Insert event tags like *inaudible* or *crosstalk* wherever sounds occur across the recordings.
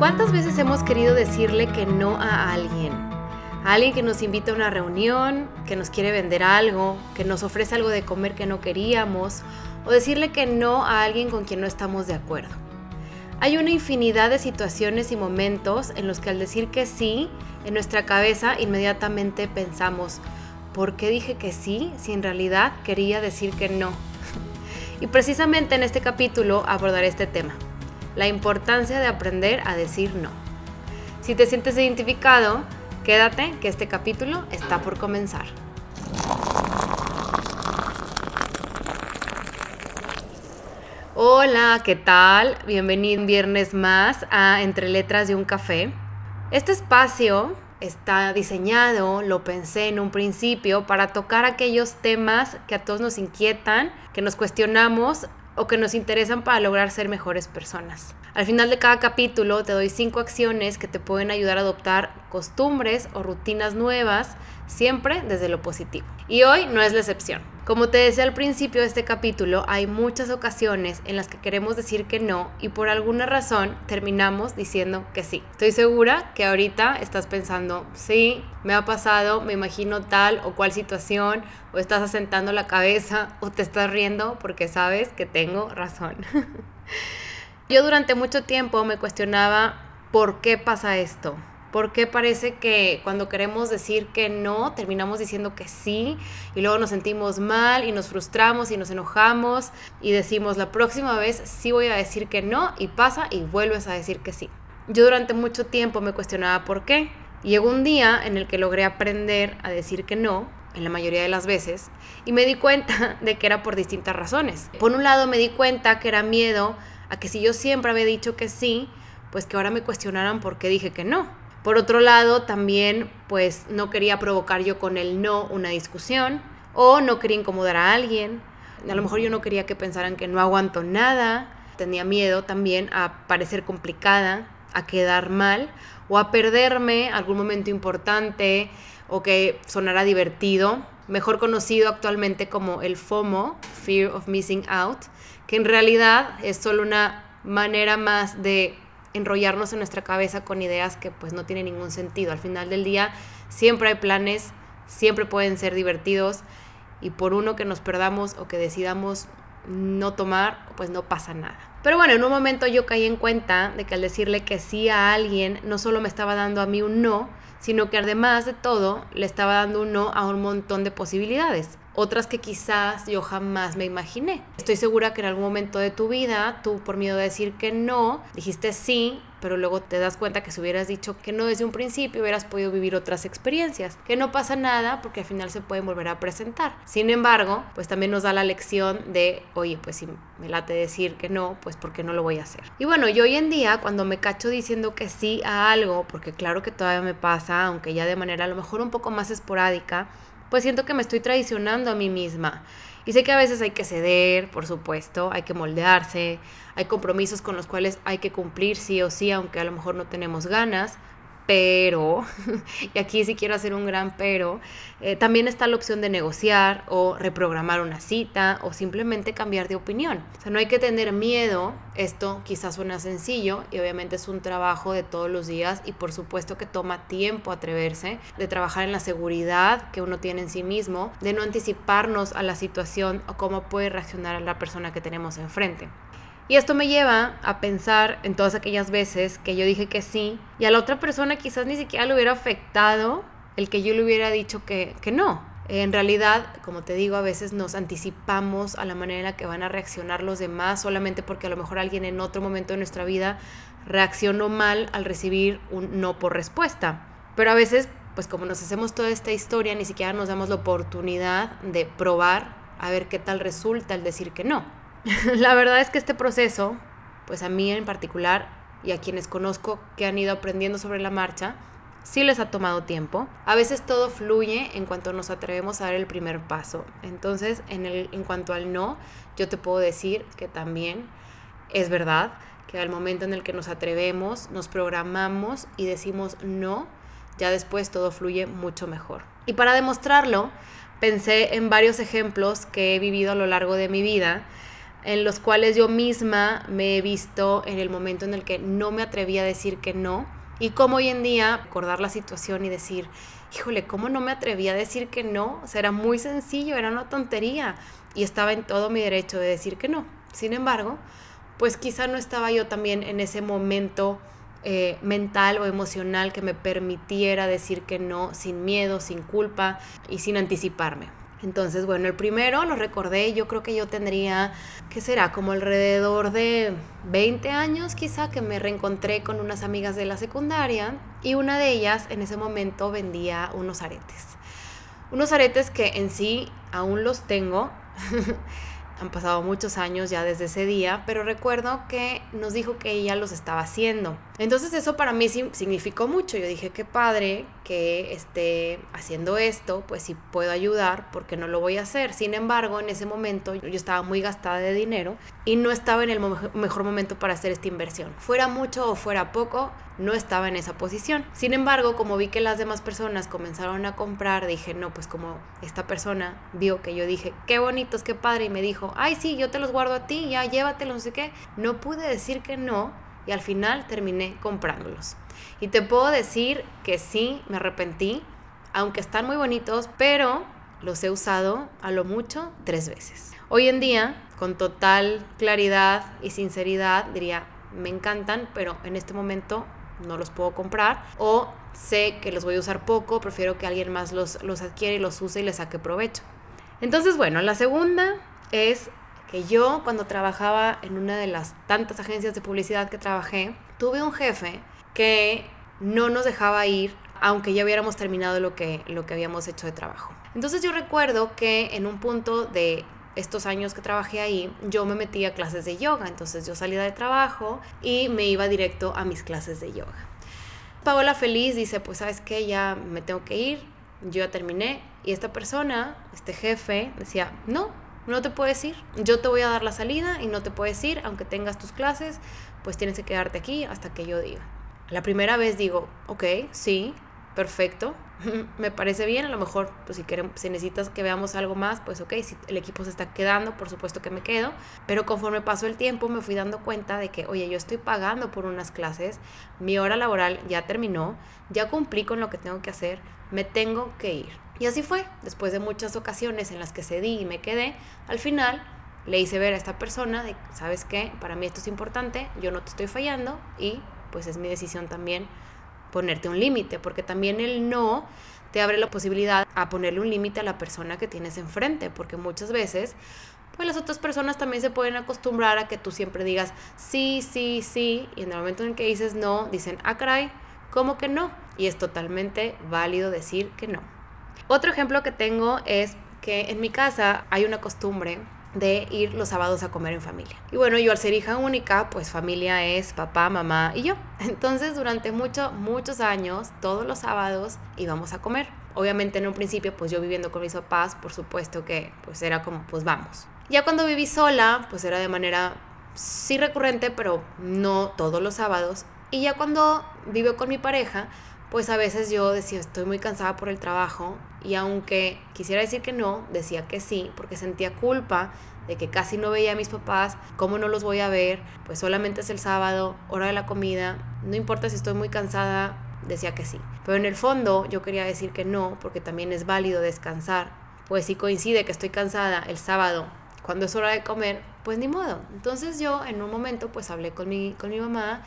¿Cuántas veces hemos querido decirle que no a alguien? A alguien que nos invita a una reunión, que nos quiere vender algo, que nos ofrece algo de comer que no queríamos, o decirle que no a alguien con quien no estamos de acuerdo. Hay una infinidad de situaciones y momentos en los que al decir que sí, en nuestra cabeza inmediatamente pensamos, ¿por qué dije que sí si en realidad quería decir que no? *laughs* y precisamente en este capítulo abordaré este tema la importancia de aprender a decir no. Si te sientes identificado, quédate que este capítulo está por comenzar. Hola, ¿qué tal? Bienvenido un viernes más a Entre Letras de un Café. Este espacio está diseñado, lo pensé en un principio, para tocar aquellos temas que a todos nos inquietan, que nos cuestionamos o que nos interesan para lograr ser mejores personas. Al final de cada capítulo te doy cinco acciones que te pueden ayudar a adoptar costumbres o rutinas nuevas, siempre desde lo positivo. Y hoy no es la excepción. Como te decía al principio de este capítulo, hay muchas ocasiones en las que queremos decir que no y por alguna razón terminamos diciendo que sí. Estoy segura que ahorita estás pensando, sí, me ha pasado, me imagino tal o cual situación, o estás asentando la cabeza o te estás riendo porque sabes que tengo razón. *laughs* Yo durante mucho tiempo me cuestionaba por qué pasa esto, ¿Por qué parece que cuando queremos decir que no, terminamos diciendo que sí y luego nos sentimos mal y nos frustramos y nos enojamos y decimos la próxima vez sí voy a decir que no y pasa y vuelves a decir que sí? Yo durante mucho tiempo me cuestionaba por qué. llegó un día en el que logré aprender a decir que no, en la mayoría de las veces, y me di cuenta *laughs* de que era por distintas razones. Por un lado me di cuenta que era miedo a que si yo siempre había dicho que sí, pues que ahora me cuestionaran por qué dije que no. Por otro lado, también pues no quería provocar yo con el no una discusión o no quería incomodar a alguien. A lo mejor yo no quería que pensaran que no aguanto nada. Tenía miedo también a parecer complicada, a quedar mal o a perderme algún momento importante o que sonara divertido, mejor conocido actualmente como el FOMO, Fear of Missing Out, que en realidad es solo una manera más de enrollarnos en nuestra cabeza con ideas que pues no tienen ningún sentido. Al final del día siempre hay planes, siempre pueden ser divertidos y por uno que nos perdamos o que decidamos no tomar, pues no pasa nada. Pero bueno, en un momento yo caí en cuenta de que al decirle que sí a alguien no solo me estaba dando a mí un no, sino que además de todo le estaba dando un no a un montón de posibilidades otras que quizás yo jamás me imaginé. Estoy segura que en algún momento de tu vida, tú por miedo de decir que no, dijiste sí, pero luego te das cuenta que si hubieras dicho que no desde un principio, hubieras podido vivir otras experiencias, que no pasa nada porque al final se pueden volver a presentar. Sin embargo, pues también nos da la lección de, oye, pues si me late decir que no, pues porque no lo voy a hacer. Y bueno, yo hoy en día cuando me cacho diciendo que sí a algo, porque claro que todavía me pasa, aunque ya de manera a lo mejor un poco más esporádica, pues siento que me estoy traicionando a mí misma. Y sé que a veces hay que ceder, por supuesto, hay que moldearse, hay compromisos con los cuales hay que cumplir sí o sí, aunque a lo mejor no tenemos ganas, pero, *laughs* y aquí sí quiero hacer un gran pero, eh, también está la opción de negociar o reprogramar una cita o simplemente cambiar de opinión. O sea, no hay que tener miedo, esto quizás suena sencillo y obviamente es un trabajo de todos los días y por supuesto que toma tiempo atreverse, de trabajar en la seguridad que uno tiene en sí mismo, de no anticiparnos a la situación o cómo puede reaccionar la persona que tenemos enfrente. Y esto me lleva a pensar en todas aquellas veces que yo dije que sí y a la otra persona quizás ni siquiera le hubiera afectado el que yo le hubiera dicho que, que no. En realidad, como te digo, a veces nos anticipamos a la manera en la que van a reaccionar los demás solamente porque a lo mejor alguien en otro momento de nuestra vida reaccionó mal al recibir un no por respuesta. Pero a veces, pues como nos hacemos toda esta historia, ni siquiera nos damos la oportunidad de probar a ver qué tal resulta el decir que no. *laughs* la verdad es que este proceso, pues a mí en particular y a quienes conozco que han ido aprendiendo sobre la marcha, sí les ha tomado tiempo. A veces todo fluye en cuanto nos atrevemos a dar el primer paso. Entonces, en, el, en cuanto al no, yo te puedo decir que también es verdad que al momento en el que nos atrevemos, nos programamos y decimos no, ya después todo fluye mucho mejor. Y para demostrarlo, pensé en varios ejemplos que he vivido a lo largo de mi vida en los cuales yo misma me he visto en el momento en el que no me atreví a decir que no y cómo hoy en día acordar la situación y decir, híjole, ¿cómo no me atreví a decir que no? O sea, era muy sencillo, era una tontería y estaba en todo mi derecho de decir que no. Sin embargo, pues quizá no estaba yo también en ese momento eh, mental o emocional que me permitiera decir que no sin miedo, sin culpa y sin anticiparme. Entonces, bueno, el primero lo recordé, yo creo que yo tendría, ¿qué será? Como alrededor de 20 años quizá que me reencontré con unas amigas de la secundaria y una de ellas en ese momento vendía unos aretes. Unos aretes que en sí aún los tengo. *laughs* han pasado muchos años ya desde ese día, pero recuerdo que nos dijo que ella los estaba haciendo. Entonces eso para mí significó mucho. Yo dije, qué padre que esté haciendo esto, pues si puedo ayudar, porque no lo voy a hacer. Sin embargo, en ese momento yo estaba muy gastada de dinero y no estaba en el mejor momento para hacer esta inversión. Fuera mucho o fuera poco, no estaba en esa posición. Sin embargo, como vi que las demás personas comenzaron a comprar, dije, no, pues como esta persona vio que yo dije, qué bonitos, qué padre, y me dijo, ay, sí, yo te los guardo a ti, ya llévatelos, no sé qué, no pude decir que no y al final terminé comprándolos. Y te puedo decir que sí, me arrepentí, aunque están muy bonitos, pero los he usado a lo mucho tres veces. Hoy en día, con total claridad y sinceridad, diría, me encantan, pero en este momento no los puedo comprar o sé que los voy a usar poco, prefiero que alguien más los, los adquiere y los use y les saque provecho. Entonces, bueno, la segunda es que yo cuando trabajaba en una de las tantas agencias de publicidad que trabajé, tuve un jefe que no nos dejaba ir aunque ya hubiéramos terminado lo que, lo que habíamos hecho de trabajo. Entonces yo recuerdo que en un punto de estos años que trabajé ahí, yo me metí a clases de yoga. Entonces yo salía de trabajo y me iba directo a mis clases de yoga. Paola feliz dice, pues sabes qué, ya me tengo que ir, yo ya terminé. Y esta persona, este jefe, decía, no, no te puedes ir, yo te voy a dar la salida y no te puedes ir, aunque tengas tus clases, pues tienes que quedarte aquí hasta que yo diga. La primera vez digo, ok, sí, perfecto, *laughs* me parece bien, a lo mejor pues si, queremos, si necesitas que veamos algo más, pues ok, si el equipo se está quedando, por supuesto que me quedo, pero conforme pasó el tiempo me fui dando cuenta de que, oye, yo estoy pagando por unas clases, mi hora laboral ya terminó, ya cumplí con lo que tengo que hacer, me tengo que ir. Y así fue, después de muchas ocasiones en las que cedí y me quedé, al final le hice ver a esta persona de, sabes qué, para mí esto es importante, yo no te estoy fallando y pues es mi decisión también ponerte un límite, porque también el no te abre la posibilidad a ponerle un límite a la persona que tienes enfrente, porque muchas veces pues las otras personas también se pueden acostumbrar a que tú siempre digas sí, sí, sí, y en el momento en que dices no, dicen, ah, caray, ¿cómo que no? Y es totalmente válido decir que no. Otro ejemplo que tengo es que en mi casa hay una costumbre de ir los sábados a comer en familia. Y bueno, yo al ser hija única, pues familia es papá, mamá y yo. *laughs* Entonces durante muchos, muchos años, todos los sábados íbamos a comer. Obviamente en un principio, pues yo viviendo con mis papás, por supuesto que pues era como, pues vamos. Ya cuando viví sola, pues era de manera sí recurrente, pero no todos los sábados. Y ya cuando vivo con mi pareja, pues a veces yo decía, estoy muy cansada por el trabajo y aunque quisiera decir que no, decía que sí, porque sentía culpa de que casi no veía a mis papás, cómo no los voy a ver, pues solamente es el sábado, hora de la comida, no importa si estoy muy cansada, decía que sí. Pero en el fondo yo quería decir que no, porque también es válido descansar. Pues si coincide que estoy cansada el sábado, cuando es hora de comer, pues ni modo. Entonces yo en un momento pues hablé con mi, con mi mamá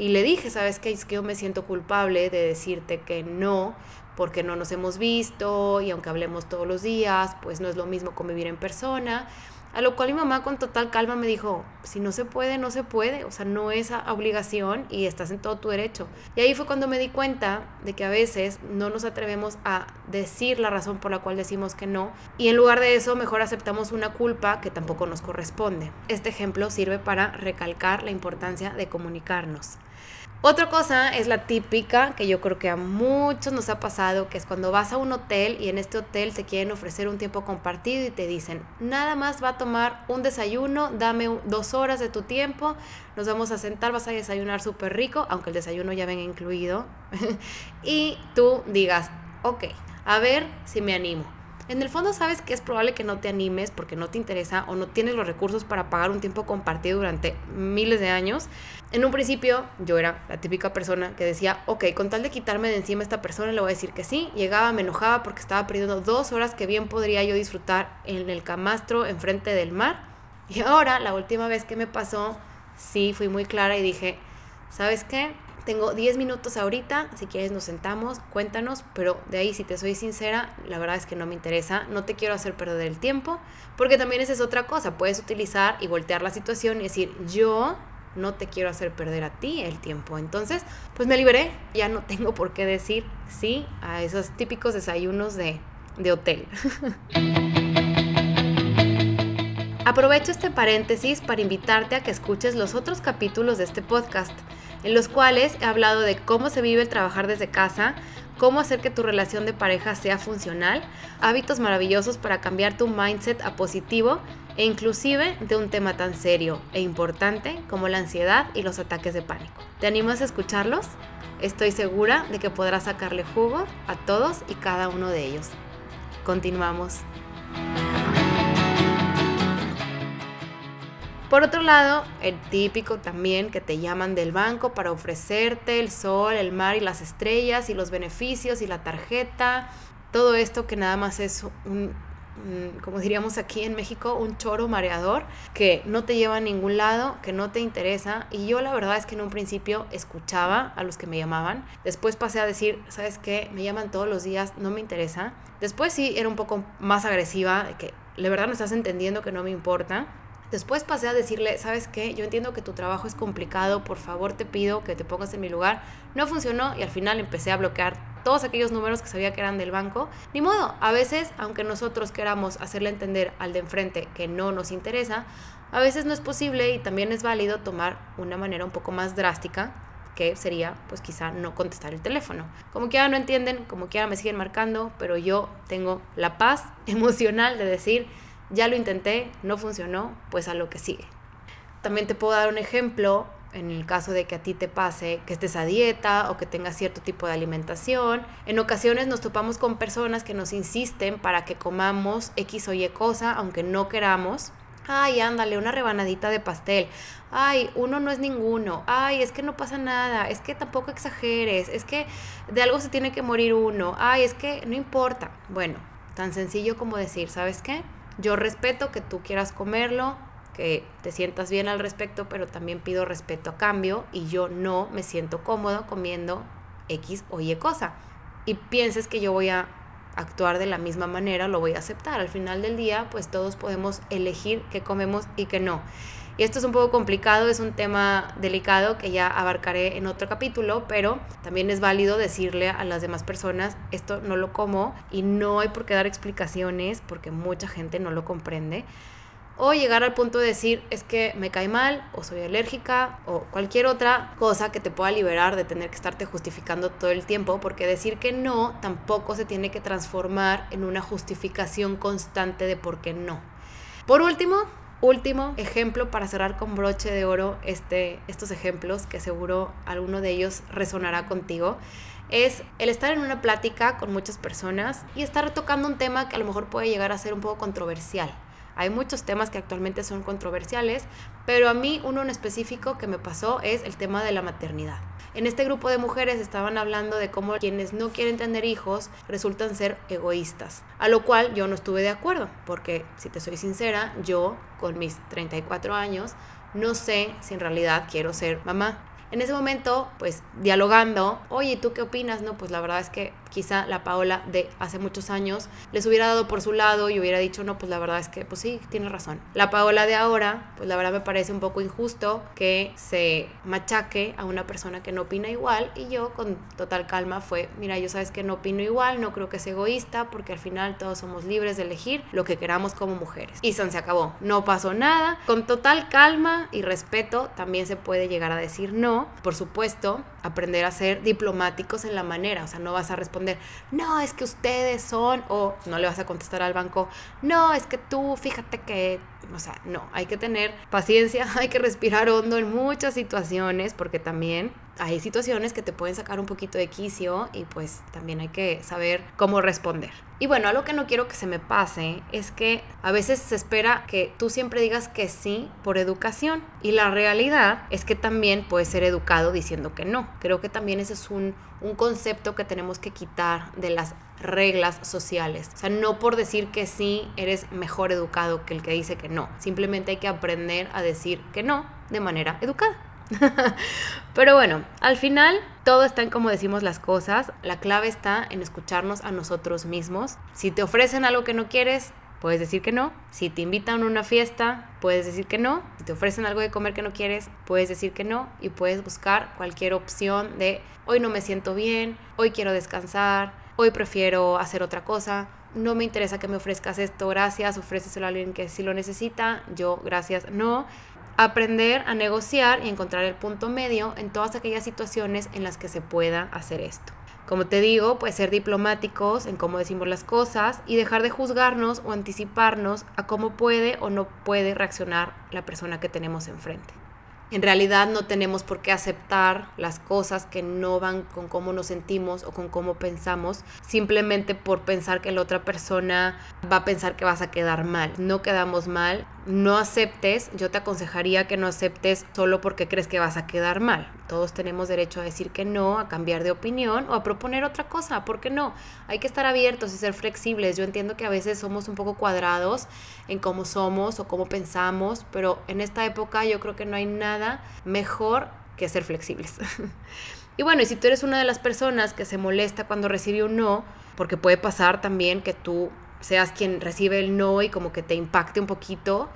y le dije, ¿sabes qué? Es que yo me siento culpable de decirte que no, porque no nos hemos visto y aunque hablemos todos los días, pues no es lo mismo convivir en persona. A lo cual mi mamá con total calma me dijo, si no se puede, no se puede, o sea, no es obligación y estás en todo tu derecho. Y ahí fue cuando me di cuenta de que a veces no nos atrevemos a decir la razón por la cual decimos que no y en lugar de eso mejor aceptamos una culpa que tampoco nos corresponde. Este ejemplo sirve para recalcar la importancia de comunicarnos. Otra cosa es la típica que yo creo que a muchos nos ha pasado, que es cuando vas a un hotel y en este hotel te quieren ofrecer un tiempo compartido y te dicen, nada más va a tomar un desayuno, dame dos horas de tu tiempo, nos vamos a sentar, vas a desayunar súper rico, aunque el desayuno ya venga incluido, *laughs* y tú digas, ok, a ver si me animo. En el fondo sabes que es probable que no te animes porque no te interesa o no tienes los recursos para pagar un tiempo compartido durante miles de años. En un principio yo era la típica persona que decía, ok, con tal de quitarme de encima a esta persona le voy a decir que sí. Llegaba, me enojaba porque estaba perdiendo dos horas que bien podría yo disfrutar en el camastro enfrente del mar. Y ahora, la última vez que me pasó, sí fui muy clara y dije, ¿sabes qué? Tengo 10 minutos ahorita, si quieres nos sentamos, cuéntanos, pero de ahí si te soy sincera, la verdad es que no me interesa, no te quiero hacer perder el tiempo, porque también esa es otra cosa, puedes utilizar y voltear la situación y decir, yo no te quiero hacer perder a ti el tiempo. Entonces, pues me liberé, ya no tengo por qué decir sí a esos típicos desayunos de, de hotel. *laughs* Aprovecho este paréntesis para invitarte a que escuches los otros capítulos de este podcast en los cuales he hablado de cómo se vive el trabajar desde casa, cómo hacer que tu relación de pareja sea funcional, hábitos maravillosos para cambiar tu mindset a positivo e inclusive de un tema tan serio e importante como la ansiedad y los ataques de pánico. ¿Te animas a escucharlos? Estoy segura de que podrás sacarle jugo a todos y cada uno de ellos. Continuamos. Por otro lado, el típico también que te llaman del banco para ofrecerte el sol, el mar y las estrellas y los beneficios y la tarjeta. Todo esto que nada más es un, como diríamos aquí en México, un choro mareador que no te lleva a ningún lado, que no te interesa. Y yo la verdad es que en un principio escuchaba a los que me llamaban. Después pasé a decir, ¿sabes qué? Me llaman todos los días, no me interesa. Después sí era un poco más agresiva, que la verdad no estás entendiendo que no me importa. Después pasé a decirle, ¿sabes qué? Yo entiendo que tu trabajo es complicado, por favor te pido que te pongas en mi lugar. No funcionó y al final empecé a bloquear todos aquellos números que sabía que eran del banco. Ni modo, a veces, aunque nosotros queramos hacerle entender al de enfrente que no nos interesa, a veces no es posible y también es válido tomar una manera un poco más drástica que sería pues quizá no contestar el teléfono. Como que ahora no entienden, como que ahora me siguen marcando, pero yo tengo la paz *laughs* emocional de decir, ya lo intenté, no funcionó, pues a lo que sigue. También te puedo dar un ejemplo en el caso de que a ti te pase que estés a dieta o que tengas cierto tipo de alimentación. En ocasiones nos topamos con personas que nos insisten para que comamos X o Y cosa, aunque no queramos. Ay, ándale, una rebanadita de pastel. Ay, uno no es ninguno. Ay, es que no pasa nada. Es que tampoco exageres. Es que de algo se tiene que morir uno. Ay, es que no importa. Bueno, tan sencillo como decir, ¿sabes qué? Yo respeto que tú quieras comerlo, que te sientas bien al respecto, pero también pido respeto a cambio y yo no me siento cómodo comiendo X o Y cosa. Y pienses que yo voy a actuar de la misma manera, lo voy a aceptar. Al final del día, pues todos podemos elegir qué comemos y qué no. Y esto es un poco complicado, es un tema delicado que ya abarcaré en otro capítulo, pero también es válido decirle a las demás personas, esto no lo como y no hay por qué dar explicaciones porque mucha gente no lo comprende. O llegar al punto de decir, es que me cae mal, o soy alérgica, o cualquier otra cosa que te pueda liberar de tener que estarte justificando todo el tiempo, porque decir que no tampoco se tiene que transformar en una justificación constante de por qué no. Por último, último ejemplo para cerrar con broche de oro este, estos ejemplos, que seguro alguno de ellos resonará contigo, es el estar en una plática con muchas personas y estar tocando un tema que a lo mejor puede llegar a ser un poco controversial. Hay muchos temas que actualmente son controversiales, pero a mí uno en específico que me pasó es el tema de la maternidad. En este grupo de mujeres estaban hablando de cómo quienes no quieren tener hijos resultan ser egoístas, a lo cual yo no estuve de acuerdo, porque si te soy sincera, yo con mis 34 años no sé si en realidad quiero ser mamá. En ese momento, pues dialogando, oye, ¿tú qué opinas? No, pues la verdad es que quizá la Paola de hace muchos años les hubiera dado por su lado y hubiera dicho, no, pues la verdad es que, pues sí, tiene razón. La Paola de ahora, pues la verdad me parece un poco injusto que se machaque a una persona que no opina igual y yo con total calma fue, mira, yo sabes que no opino igual, no creo que sea egoísta porque al final todos somos libres de elegir lo que queramos como mujeres. Y se acabó, no pasó nada, con total calma y respeto también se puede llegar a decir no por supuesto, aprender a ser diplomáticos en la manera, o sea, no vas a responder, no, es que ustedes son, o no le vas a contestar al banco, no, es que tú, fíjate que, o sea, no, hay que tener paciencia, *laughs* hay que respirar hondo en muchas situaciones, porque también hay situaciones que te pueden sacar un poquito de quicio y pues también hay que saber cómo responder. Y bueno, algo que no quiero que se me pase es que a veces se espera que tú siempre digas que sí por educación y la realidad es que también puedes ser educado diciendo que no. Creo que también ese es un, un concepto que tenemos que quitar de las reglas sociales. O sea, no por decir que sí eres mejor educado que el que dice que no. Simplemente hay que aprender a decir que no de manera educada. *laughs* Pero bueno, al final todo está en cómo decimos las cosas. La clave está en escucharnos a nosotros mismos. Si te ofrecen algo que no quieres, puedes decir que no. Si te invitan a una fiesta, puedes decir que no. Si te ofrecen algo de comer que no quieres, puedes decir que no. Y puedes buscar cualquier opción de hoy no me siento bien, hoy quiero descansar, hoy prefiero hacer otra cosa. No me interesa que me ofrezcas esto, gracias. Ofréceselo a alguien que sí lo necesita, yo gracias, no aprender a negociar y encontrar el punto medio en todas aquellas situaciones en las que se pueda hacer esto. Como te digo, pues ser diplomáticos en cómo decimos las cosas y dejar de juzgarnos o anticiparnos a cómo puede o no puede reaccionar la persona que tenemos enfrente. En realidad no tenemos por qué aceptar las cosas que no van con cómo nos sentimos o con cómo pensamos, simplemente por pensar que la otra persona va a pensar que vas a quedar mal. No quedamos mal, no aceptes, yo te aconsejaría que no aceptes solo porque crees que vas a quedar mal. Todos tenemos derecho a decir que no, a cambiar de opinión o a proponer otra cosa, ¿por qué no? Hay que estar abiertos y ser flexibles. Yo entiendo que a veces somos un poco cuadrados en cómo somos o cómo pensamos, pero en esta época yo creo que no hay nada mejor que ser flexibles. *laughs* y bueno, y si tú eres una de las personas que se molesta cuando recibe un no, porque puede pasar también que tú seas quien recibe el no y como que te impacte un poquito,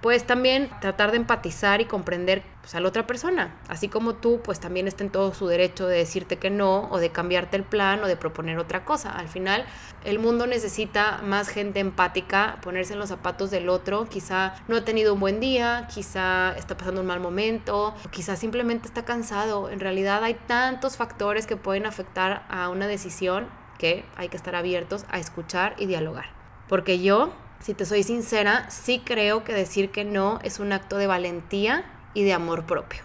pues también tratar de empatizar y comprender pues, a la otra persona, así como tú, pues también está en todo su derecho de decirte que no o de cambiarte el plan o de proponer otra cosa. Al final, el mundo necesita más gente empática, ponerse en los zapatos del otro, quizá no ha tenido un buen día, quizá está pasando un mal momento, o quizá simplemente está cansado. En realidad hay tantos factores que pueden afectar a una decisión que hay que estar abiertos a escuchar y dialogar. Porque yo, si te soy sincera, sí creo que decir que no es un acto de valentía y de amor propio.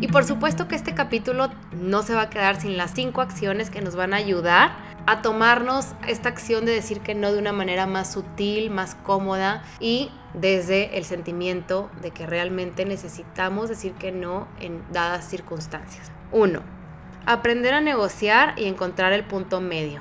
Y por supuesto que este capítulo no se va a quedar sin las cinco acciones que nos van a ayudar a tomarnos esta acción de decir que no de una manera más sutil, más cómoda y desde el sentimiento de que realmente necesitamos decir que no en dadas circunstancias. Uno, Aprender a negociar y encontrar el punto medio.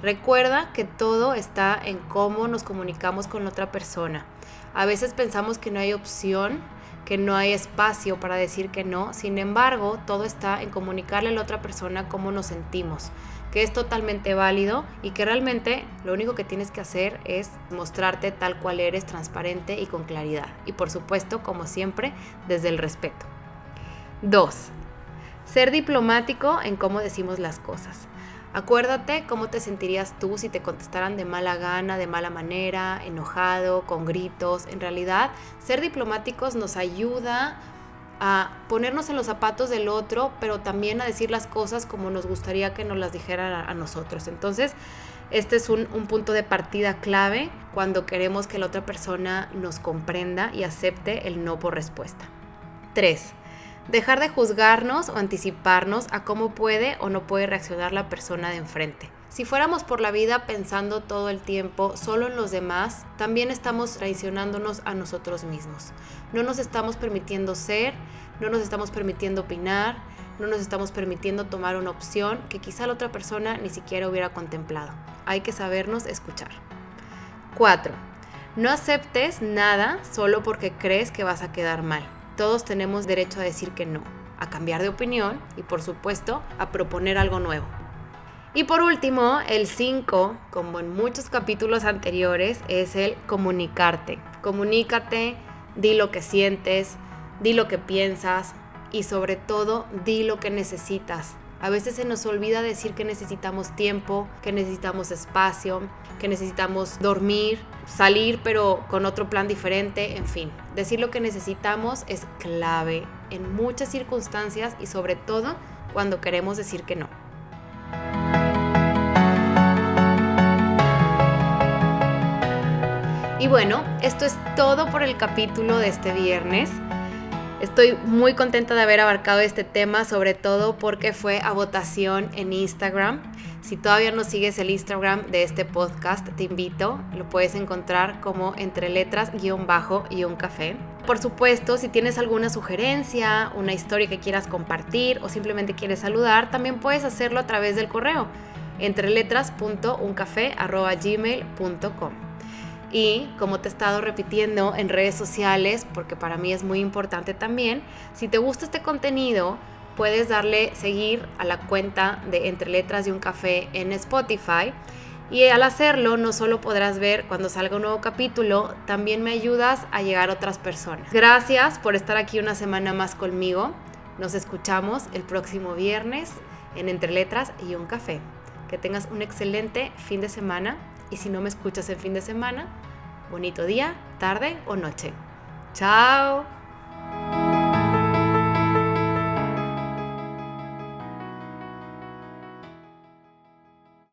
Recuerda que todo está en cómo nos comunicamos con otra persona. A veces pensamos que no hay opción, que no hay espacio para decir que no. Sin embargo, todo está en comunicarle a la otra persona cómo nos sentimos, que es totalmente válido y que realmente lo único que tienes que hacer es mostrarte tal cual eres, transparente y con claridad. Y por supuesto, como siempre, desde el respeto. 2. Ser diplomático en cómo decimos las cosas. Acuérdate cómo te sentirías tú si te contestaran de mala gana, de mala manera, enojado, con gritos. En realidad, ser diplomáticos nos ayuda a ponernos en los zapatos del otro, pero también a decir las cosas como nos gustaría que nos las dijeran a, nosotros. Entonces, este es un, un, punto de partida clave cuando queremos que la otra persona nos comprenda y acepte el no por respuesta. 3. Dejar de juzgarnos o anticiparnos a cómo puede o no puede reaccionar la persona de enfrente. Si fuéramos por la vida pensando todo el tiempo solo en los demás, también estamos traicionándonos a nosotros mismos. No nos estamos permitiendo ser, no nos estamos permitiendo opinar, no nos estamos permitiendo tomar una opción que quizá la otra persona ni siquiera hubiera contemplado. Hay que sabernos escuchar. 4. No aceptes nada solo porque crees que vas a quedar mal todos tenemos derecho a decir que no, a cambiar de opinión y por supuesto a proponer algo nuevo. Y por último, el 5, como en muchos capítulos anteriores, es el comunicarte. Comunícate, di lo que sientes, di lo que piensas y sobre todo di lo que necesitas. A veces se nos olvida decir que necesitamos tiempo, que necesitamos espacio, que necesitamos dormir, salir pero con otro plan diferente, en fin. Decir lo que necesitamos es clave en muchas circunstancias y sobre todo cuando queremos decir que no. Y bueno, esto es todo por el capítulo de este viernes. Estoy muy contenta de haber abarcado este tema, sobre todo porque fue a votación en Instagram. Si todavía no sigues el Instagram de este podcast, te invito, lo puedes encontrar como entre letras guion bajo y un café. Por supuesto, si tienes alguna sugerencia, una historia que quieras compartir o simplemente quieres saludar, también puedes hacerlo a través del correo entre. Y como te he estado repitiendo en redes sociales, porque para mí es muy importante también, si te gusta este contenido, puedes darle seguir a la cuenta de Entre Letras de un Café en Spotify. Y al hacerlo, no solo podrás ver cuando salga un nuevo capítulo, también me ayudas a llegar a otras personas. Gracias por estar aquí una semana más conmigo. Nos escuchamos el próximo viernes en Entre Letras y un Café. Que tengas un excelente fin de semana y si no me escuchas el fin de semana, bonito día, tarde o noche. ¡Chao!